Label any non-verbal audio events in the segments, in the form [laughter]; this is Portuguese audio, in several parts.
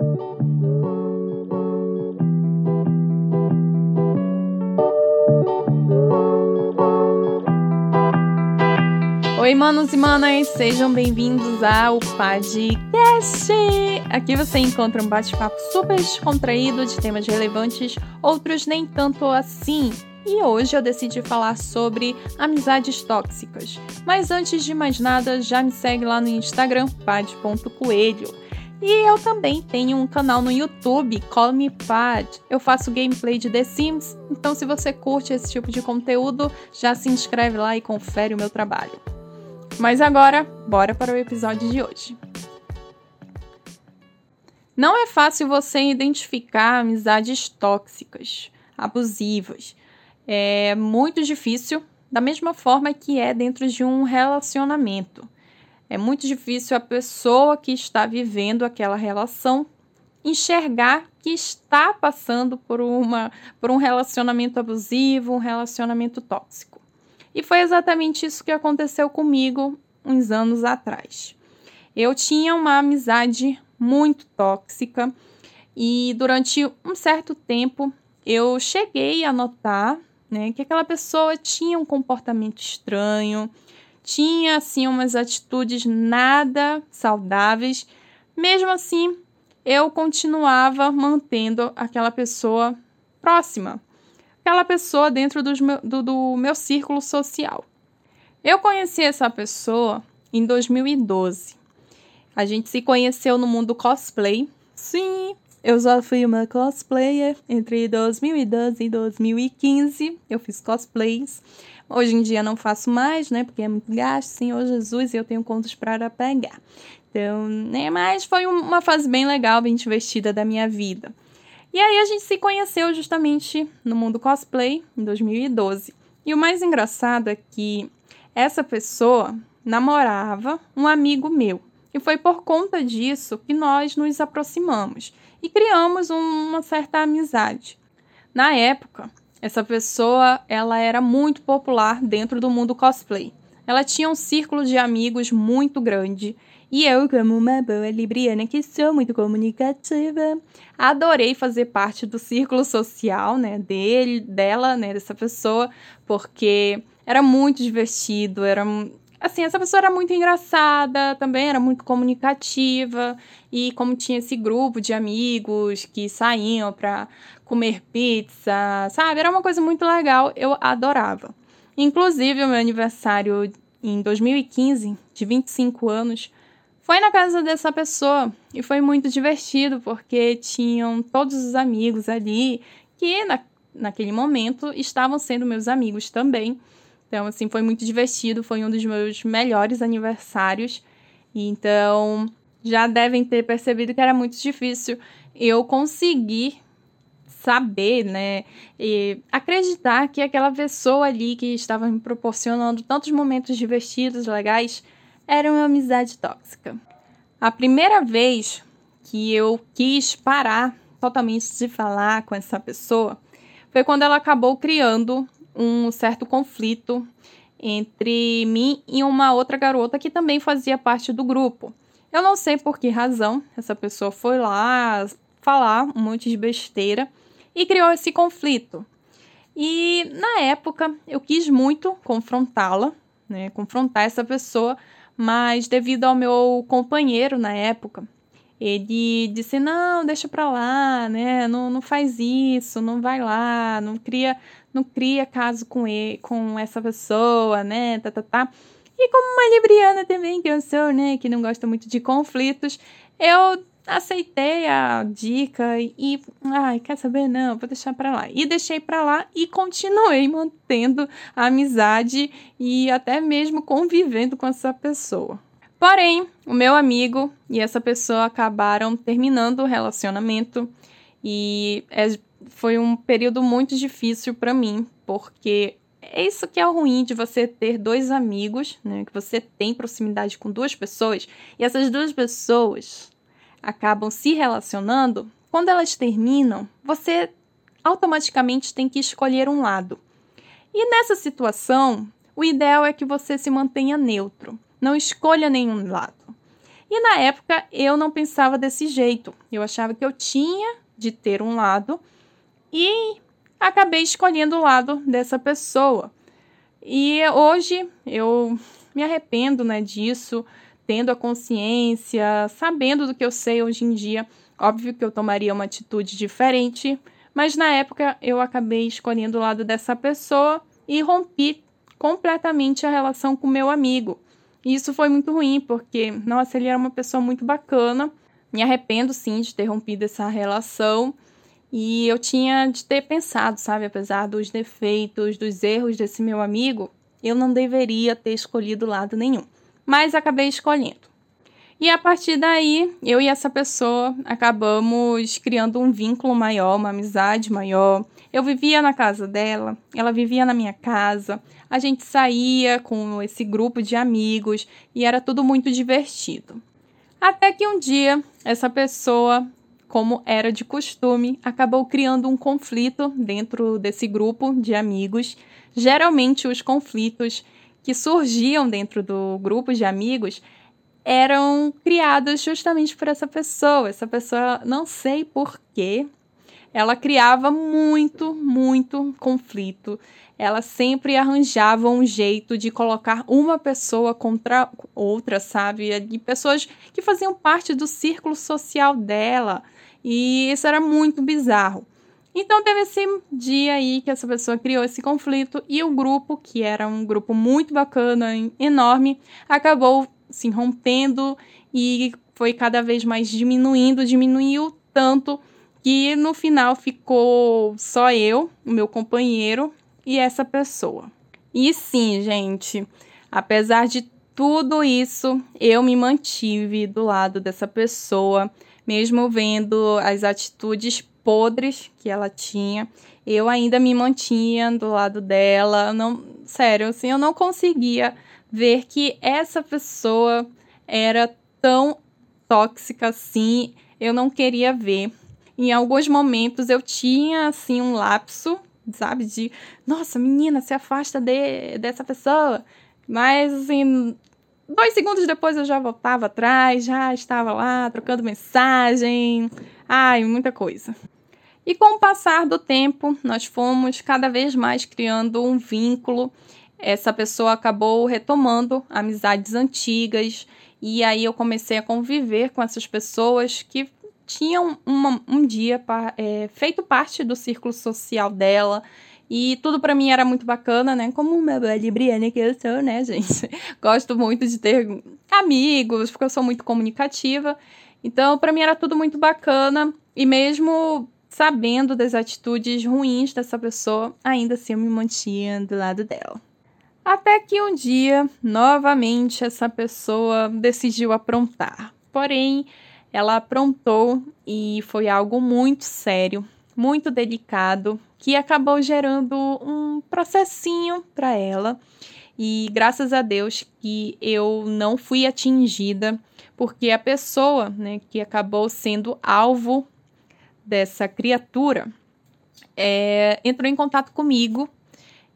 Oi, manos e manas, sejam bem-vindos ao podcast. Aqui você encontra um bate-papo super descontraído de temas relevantes, outros nem tanto assim. E hoje eu decidi falar sobre amizades tóxicas. Mas antes de mais nada, já me segue lá no Instagram, pad.coelho. E eu também tenho um canal no YouTube, Call Me Pad. Eu faço gameplay de The Sims, então se você curte esse tipo de conteúdo, já se inscreve lá e confere o meu trabalho. Mas agora, bora para o episódio de hoje. Não é fácil você identificar amizades tóxicas, abusivas. É muito difícil, da mesma forma que é dentro de um relacionamento. É muito difícil a pessoa que está vivendo aquela relação enxergar que está passando por, uma, por um relacionamento abusivo, um relacionamento tóxico. E foi exatamente isso que aconteceu comigo uns anos atrás. Eu tinha uma amizade muito tóxica e durante um certo tempo eu cheguei a notar né, que aquela pessoa tinha um comportamento estranho, tinha assim umas atitudes nada saudáveis. Mesmo assim, eu continuava mantendo aquela pessoa próxima, aquela pessoa dentro meu, do, do meu círculo social. Eu conheci essa pessoa em 2012. A gente se conheceu no mundo cosplay. Sim, eu já fui uma cosplayer entre 2012 e 2015. Eu fiz cosplays. Hoje em dia não faço mais, né? Porque é muito gasto, Senhor Jesus, e eu tenho contas para pegar. Então, né? Mas foi uma fase bem legal, bem divertida da minha vida. E aí a gente se conheceu justamente no mundo cosplay em 2012. E o mais engraçado é que essa pessoa namorava um amigo meu. E foi por conta disso que nós nos aproximamos e criamos uma certa amizade. Na época, essa pessoa, ela era muito popular dentro do mundo cosplay. Ela tinha um círculo de amigos muito grande e eu, como uma boa libriana que sou muito comunicativa, adorei fazer parte do círculo social, né, dele, dela, né, dessa pessoa, porque era muito divertido, era assim, essa pessoa era muito engraçada, também era muito comunicativa, e como tinha esse grupo de amigos que saíam para comer pizza, sabe? Era uma coisa muito legal, eu adorava. Inclusive, o meu aniversário em 2015, de 25 anos, foi na casa dessa pessoa e foi muito divertido porque tinham todos os amigos ali que na, naquele momento estavam sendo meus amigos também. Então, assim, foi muito divertido, foi um dos meus melhores aniversários. Então, já devem ter percebido que era muito difícil eu conseguir saber, né, e acreditar que aquela pessoa ali que estava me proporcionando tantos momentos divertidos, legais, era uma amizade tóxica. A primeira vez que eu quis parar totalmente de falar com essa pessoa foi quando ela acabou criando um certo conflito entre mim e uma outra garota que também fazia parte do grupo. Eu não sei por que razão essa pessoa foi lá falar um monte de besteira e criou esse conflito. E na época eu quis muito confrontá-la, né, confrontar essa pessoa, mas devido ao meu companheiro na época, ele disse: não, deixa pra lá, né? Não, não faz isso, não vai lá, não cria, não cria caso com ele, com essa pessoa, né? Tá, tá, tá. E como uma libriana também que eu sou, né? Que não gosta muito de conflitos, eu aceitei a dica e, ai, quer saber? Não, vou deixar para lá. E deixei para lá e continuei mantendo a amizade e até mesmo convivendo com essa pessoa. Porém, o meu amigo e essa pessoa acabaram terminando o relacionamento e é, foi um período muito difícil para mim, porque é isso que é o ruim de você ter dois amigos, né? Que você tem proximidade com duas pessoas e essas duas pessoas acabam se relacionando, quando elas terminam, você automaticamente tem que escolher um lado. E nessa situação, o ideal é que você se mantenha neutro, não escolha nenhum lado. E na época eu não pensava desse jeito. Eu achava que eu tinha de ter um lado e acabei escolhendo o lado dessa pessoa. E hoje eu me arrependo, né, disso, tendo a consciência, sabendo do que eu sei hoje em dia. Óbvio que eu tomaria uma atitude diferente, mas na época eu acabei escolhendo o lado dessa pessoa e rompi completamente a relação com meu amigo. E isso foi muito ruim, porque, nossa, ele era uma pessoa muito bacana. Me arrependo sim de ter rompido essa relação. E eu tinha de ter pensado, sabe, apesar dos defeitos, dos erros desse meu amigo, eu não deveria ter escolhido lado nenhum. Mas acabei escolhendo. E a partir daí, eu e essa pessoa acabamos criando um vínculo maior, uma amizade maior. Eu vivia na casa dela, ela vivia na minha casa. A gente saía com esse grupo de amigos e era tudo muito divertido. Até que um dia, essa pessoa como era de costume, acabou criando um conflito dentro desse grupo de amigos. Geralmente, os conflitos que surgiam dentro do grupo de amigos eram criados justamente por essa pessoa. Essa pessoa, não sei porquê, ela criava muito, muito conflito. Ela sempre arranjava um jeito de colocar uma pessoa contra outra, sabe? De pessoas que faziam parte do círculo social dela. E isso era muito bizarro. Então teve esse dia aí que essa pessoa criou esse conflito e o grupo, que era um grupo muito bacana, enorme, acabou se rompendo e foi cada vez mais diminuindo, diminuiu tanto que no final ficou só eu, o meu companheiro e essa pessoa. E sim, gente, apesar de tudo isso, eu me mantive do lado dessa pessoa mesmo vendo as atitudes podres que ela tinha, eu ainda me mantinha do lado dela. Não, sério, assim, eu não conseguia ver que essa pessoa era tão tóxica assim. Eu não queria ver. Em alguns momentos eu tinha assim um lapso, sabe, de nossa, menina, se afasta de, dessa pessoa. Mas assim, Dois segundos depois eu já voltava atrás, já estava lá trocando mensagem. Ai, muita coisa. E com o passar do tempo, nós fomos cada vez mais criando um vínculo. Essa pessoa acabou retomando amizades antigas, e aí eu comecei a conviver com essas pessoas que tinham uma, um dia é, feito parte do círculo social dela e tudo para mim era muito bacana, né? Como uma libriana que eu sou, né, [laughs] gente? Gosto muito de ter amigos, porque eu sou muito comunicativa. Então, para mim era tudo muito bacana. E mesmo sabendo das atitudes ruins dessa pessoa, ainda assim eu me mantinha do lado dela. Até que um dia, novamente, essa pessoa decidiu aprontar. Porém, ela aprontou e foi algo muito sério, muito delicado, que acabou gerando um processinho para ela. E graças a Deus que eu não fui atingida, porque a pessoa né, que acabou sendo alvo dessa criatura é, entrou em contato comigo.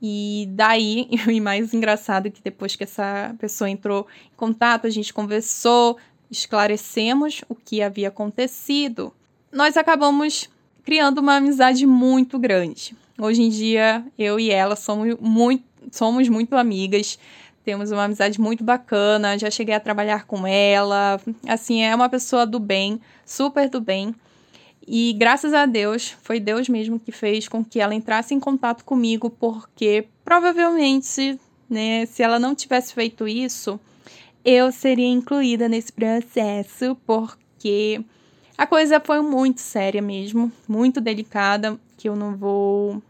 E daí, [laughs] e mais engraçado que depois que essa pessoa entrou em contato, a gente conversou, esclarecemos o que havia acontecido. Nós acabamos criando uma amizade muito grande. Hoje em dia, eu e ela somos muito, somos muito amigas, temos uma amizade muito bacana, já cheguei a trabalhar com ela, assim, é uma pessoa do bem, super do bem. E graças a Deus, foi Deus mesmo que fez com que ela entrasse em contato comigo, porque provavelmente, né, se ela não tivesse feito isso, eu seria incluída nesse processo, porque a coisa foi muito séria mesmo, muito delicada, que eu não vou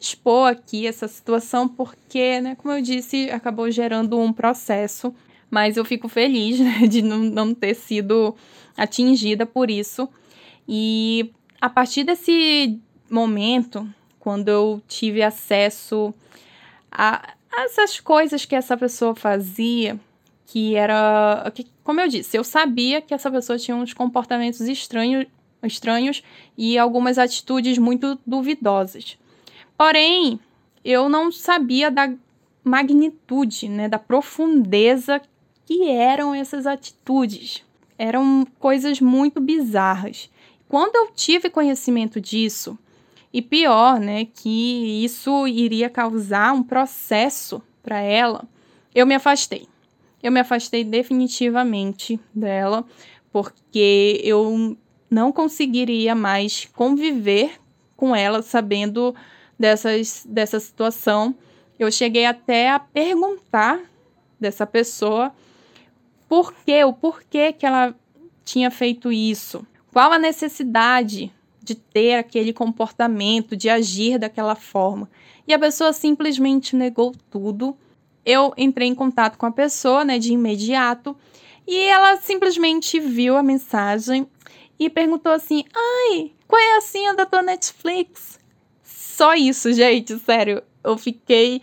expor aqui essa situação porque, né, como eu disse, acabou gerando um processo, mas eu fico feliz [laughs] né, de não, não ter sido atingida por isso. E a partir desse momento, quando eu tive acesso a, a essas coisas que essa pessoa fazia, que era. Que, como eu disse, eu sabia que essa pessoa tinha uns comportamentos estranhos, estranhos e algumas atitudes muito duvidosas. Porém, eu não sabia da magnitude, né, da profundeza que eram essas atitudes. eram coisas muito bizarras. Quando eu tive conhecimento disso, e pior, né, que isso iria causar um processo para ela, eu me afastei. Eu me afastei definitivamente dela, porque eu não conseguiria mais conviver com ela sabendo dessas, dessa situação. Eu cheguei até a perguntar dessa pessoa por quê, o porquê que ela tinha feito isso. Qual a necessidade de ter aquele comportamento, de agir daquela forma? E a pessoa simplesmente negou tudo. Eu entrei em contato com a pessoa, né, de imediato, e ela simplesmente viu a mensagem e perguntou assim: "Ai, qual é a senha da tua Netflix?" Só isso, gente, sério. Eu fiquei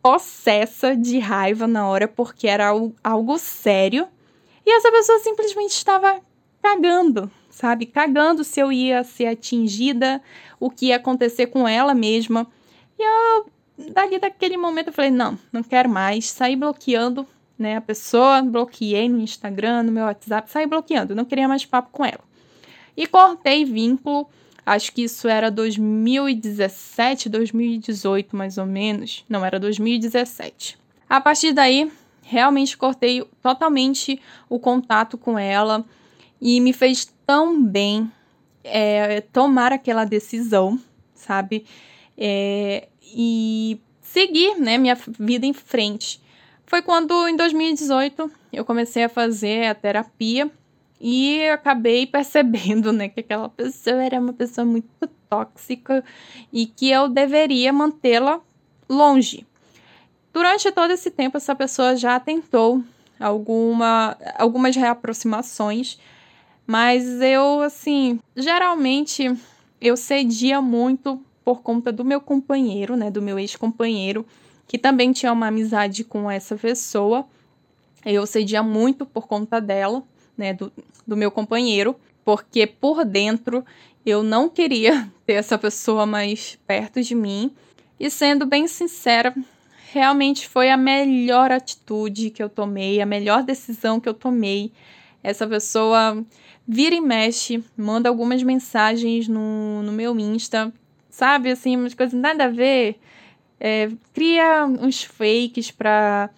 possessa de raiva na hora porque era algo sério. E essa pessoa simplesmente estava cagando, sabe? Cagando se eu ia ser atingida, o que ia acontecer com ela mesma. E eu, dali daquele momento, eu falei: não, não quero mais. Saí bloqueando né, a pessoa, bloqueei no Instagram, no meu WhatsApp, saí bloqueando, não queria mais papo com ela. E cortei vínculo Acho que isso era 2017, 2018 mais ou menos. Não, era 2017. A partir daí, realmente cortei totalmente o contato com ela e me fez tão bem é, tomar aquela decisão, sabe? É, e seguir né, minha vida em frente. Foi quando, em 2018, eu comecei a fazer a terapia e acabei [laughs] percebendo, né, que aquela pessoa era uma pessoa muito tóxica e que eu deveria mantê-la longe. Durante todo esse tempo, essa pessoa já tentou alguma, algumas reaproximações, mas eu, assim, geralmente eu cedia muito por conta do meu companheiro, né, do meu ex-companheiro, que também tinha uma amizade com essa pessoa. Eu cedia muito por conta dela né, do, do meu companheiro, porque por dentro eu não queria [laughs] ter essa pessoa mais perto de mim. E sendo bem sincera, realmente foi a melhor atitude que eu tomei, a melhor decisão que eu tomei. Essa pessoa vira e mexe, manda algumas mensagens no, no meu Insta, sabe? Assim, umas coisas nada a ver. É, cria uns fakes pra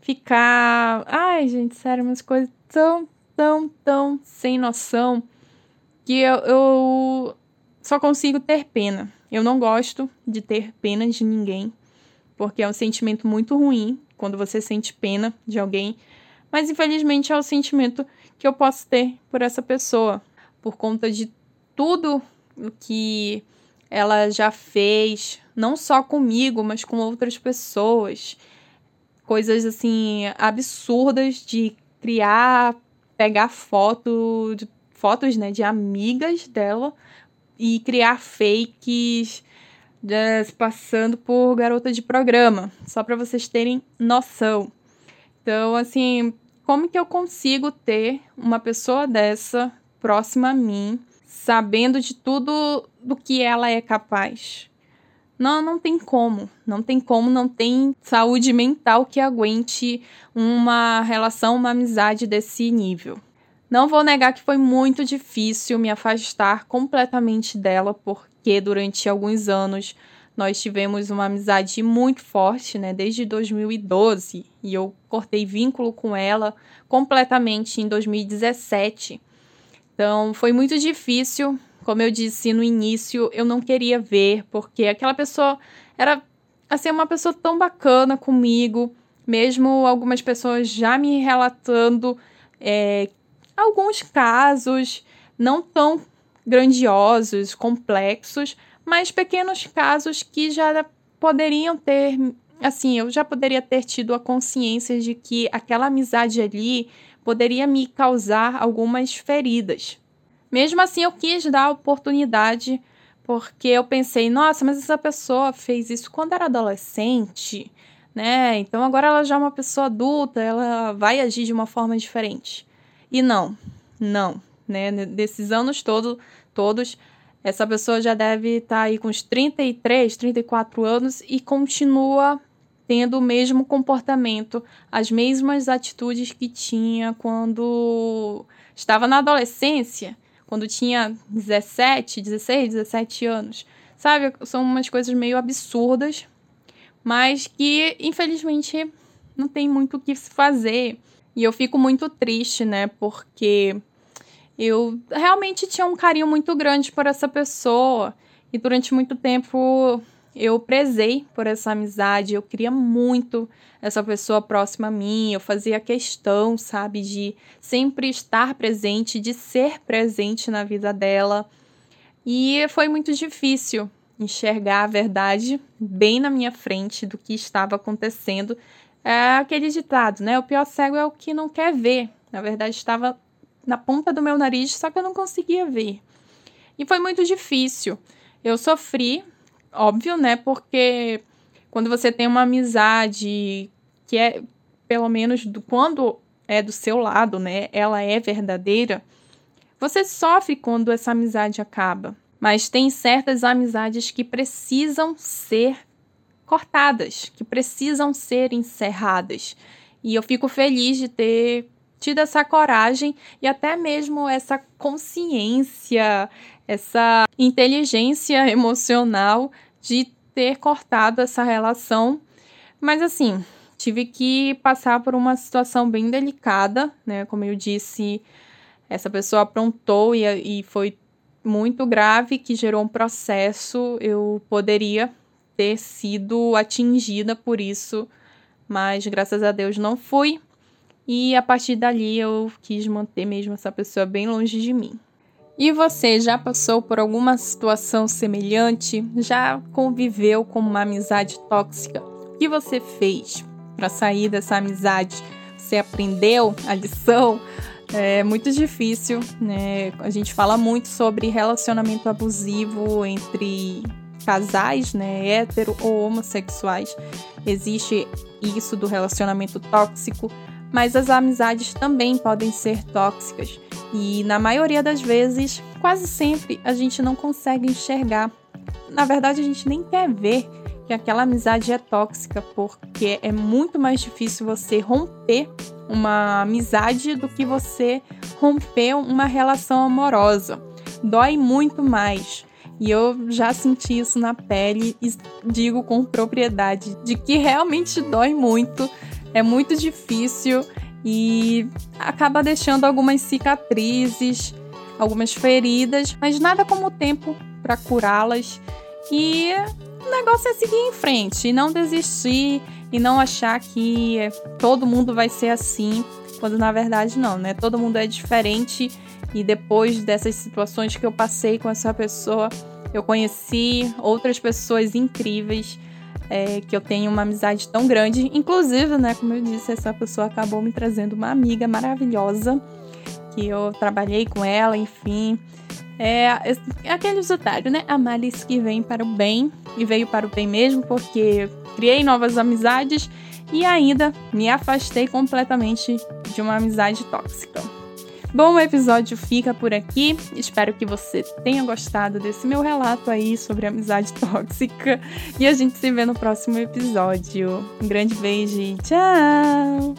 ficar. Ai, gente, sério, umas coisas tão, tão, tão sem noção que eu, eu só consigo ter pena. Eu não gosto de ter pena de ninguém, porque é um sentimento muito ruim quando você sente pena de alguém, mas infelizmente é o sentimento que eu posso ter por essa pessoa, por conta de tudo o que ela já fez, não só comigo, mas com outras pessoas. Coisas assim absurdas de criar pegar foto, de, fotos né, de amigas dela e criar fakes de, passando por garota de programa, só para vocês terem noção. Então, assim, como que eu consigo ter uma pessoa dessa próxima a mim, sabendo de tudo do que ela é capaz? Não, não tem como. Não tem como, não tem saúde mental que aguente uma relação, uma amizade desse nível. Não vou negar que foi muito difícil me afastar completamente dela, porque durante alguns anos nós tivemos uma amizade muito forte, né, desde 2012, e eu cortei vínculo com ela completamente em 2017. Então, foi muito difícil. Como eu disse no início, eu não queria ver, porque aquela pessoa era assim uma pessoa tão bacana comigo, mesmo algumas pessoas já me relatando é, alguns casos não tão grandiosos, complexos, mas pequenos casos que já poderiam ter, assim, eu já poderia ter tido a consciência de que aquela amizade ali poderia me causar algumas feridas. Mesmo assim, eu quis dar a oportunidade, porque eu pensei, nossa, mas essa pessoa fez isso quando era adolescente, né? Então agora ela já é uma pessoa adulta, ela vai agir de uma forma diferente. E não, não, né? Desses anos todo, todos, essa pessoa já deve estar tá aí com uns 33, 34 anos e continua tendo o mesmo comportamento, as mesmas atitudes que tinha quando estava na adolescência, quando tinha 17, 16, 17 anos. Sabe? São umas coisas meio absurdas, mas que infelizmente não tem muito o que se fazer. E eu fico muito triste, né? Porque eu realmente tinha um carinho muito grande por essa pessoa. E durante muito tempo eu prezei por essa amizade, eu queria muito essa pessoa próxima a mim, eu fazia questão, sabe, de sempre estar presente, de ser presente na vida dela. E foi muito difícil enxergar a verdade bem na minha frente do que estava acontecendo. É aquele ditado, né? O pior cego é o que não quer ver. Na verdade, estava na ponta do meu nariz, só que eu não conseguia ver. E foi muito difícil. Eu sofri óbvio, né? Porque quando você tem uma amizade que é, pelo menos do, quando é do seu lado, né? Ela é verdadeira. Você sofre quando essa amizade acaba. Mas tem certas amizades que precisam ser cortadas, que precisam ser encerradas. E eu fico feliz de ter tido essa coragem e até mesmo essa consciência, essa inteligência emocional de ter cortado essa relação. Mas assim, tive que passar por uma situação bem delicada, né? Como eu disse, essa pessoa aprontou e, e foi muito grave, que gerou um processo. Eu poderia ter sido atingida por isso, mas graças a Deus não fui. E a partir dali eu quis manter mesmo essa pessoa bem longe de mim. E você já passou por alguma situação semelhante? Já conviveu com uma amizade tóxica? O que você fez para sair dessa amizade? Você aprendeu a lição? É muito difícil, né? A gente fala muito sobre relacionamento abusivo entre casais, né, hétero ou homossexuais. Existe isso do relacionamento tóxico, mas as amizades também podem ser tóxicas. E na maioria das vezes, quase sempre, a gente não consegue enxergar. Na verdade, a gente nem quer ver que aquela amizade é tóxica, porque é muito mais difícil você romper uma amizade do que você romper uma relação amorosa. Dói muito mais. E eu já senti isso na pele e digo com propriedade de que realmente dói muito, é muito difícil e acaba deixando algumas cicatrizes, algumas feridas, mas nada como o tempo para curá-las. E o negócio é seguir em frente e não desistir e não achar que todo mundo vai ser assim, quando na verdade não, né? Todo mundo é diferente e depois dessas situações que eu passei com essa pessoa, eu conheci outras pessoas incríveis é, que eu tenho uma amizade tão grande. Inclusive, né, como eu disse, essa pessoa acabou me trazendo uma amiga maravilhosa, que eu trabalhei com ela, enfim. É, é aqueles otários, né? A malice que vem para o bem, e veio para o bem mesmo, porque criei novas amizades e ainda me afastei completamente de uma amizade tóxica. Bom, o episódio fica por aqui. Espero que você tenha gostado desse meu relato aí sobre amizade [laughs] tóxica. E a gente se vê no próximo episódio. Um grande beijo e tchau!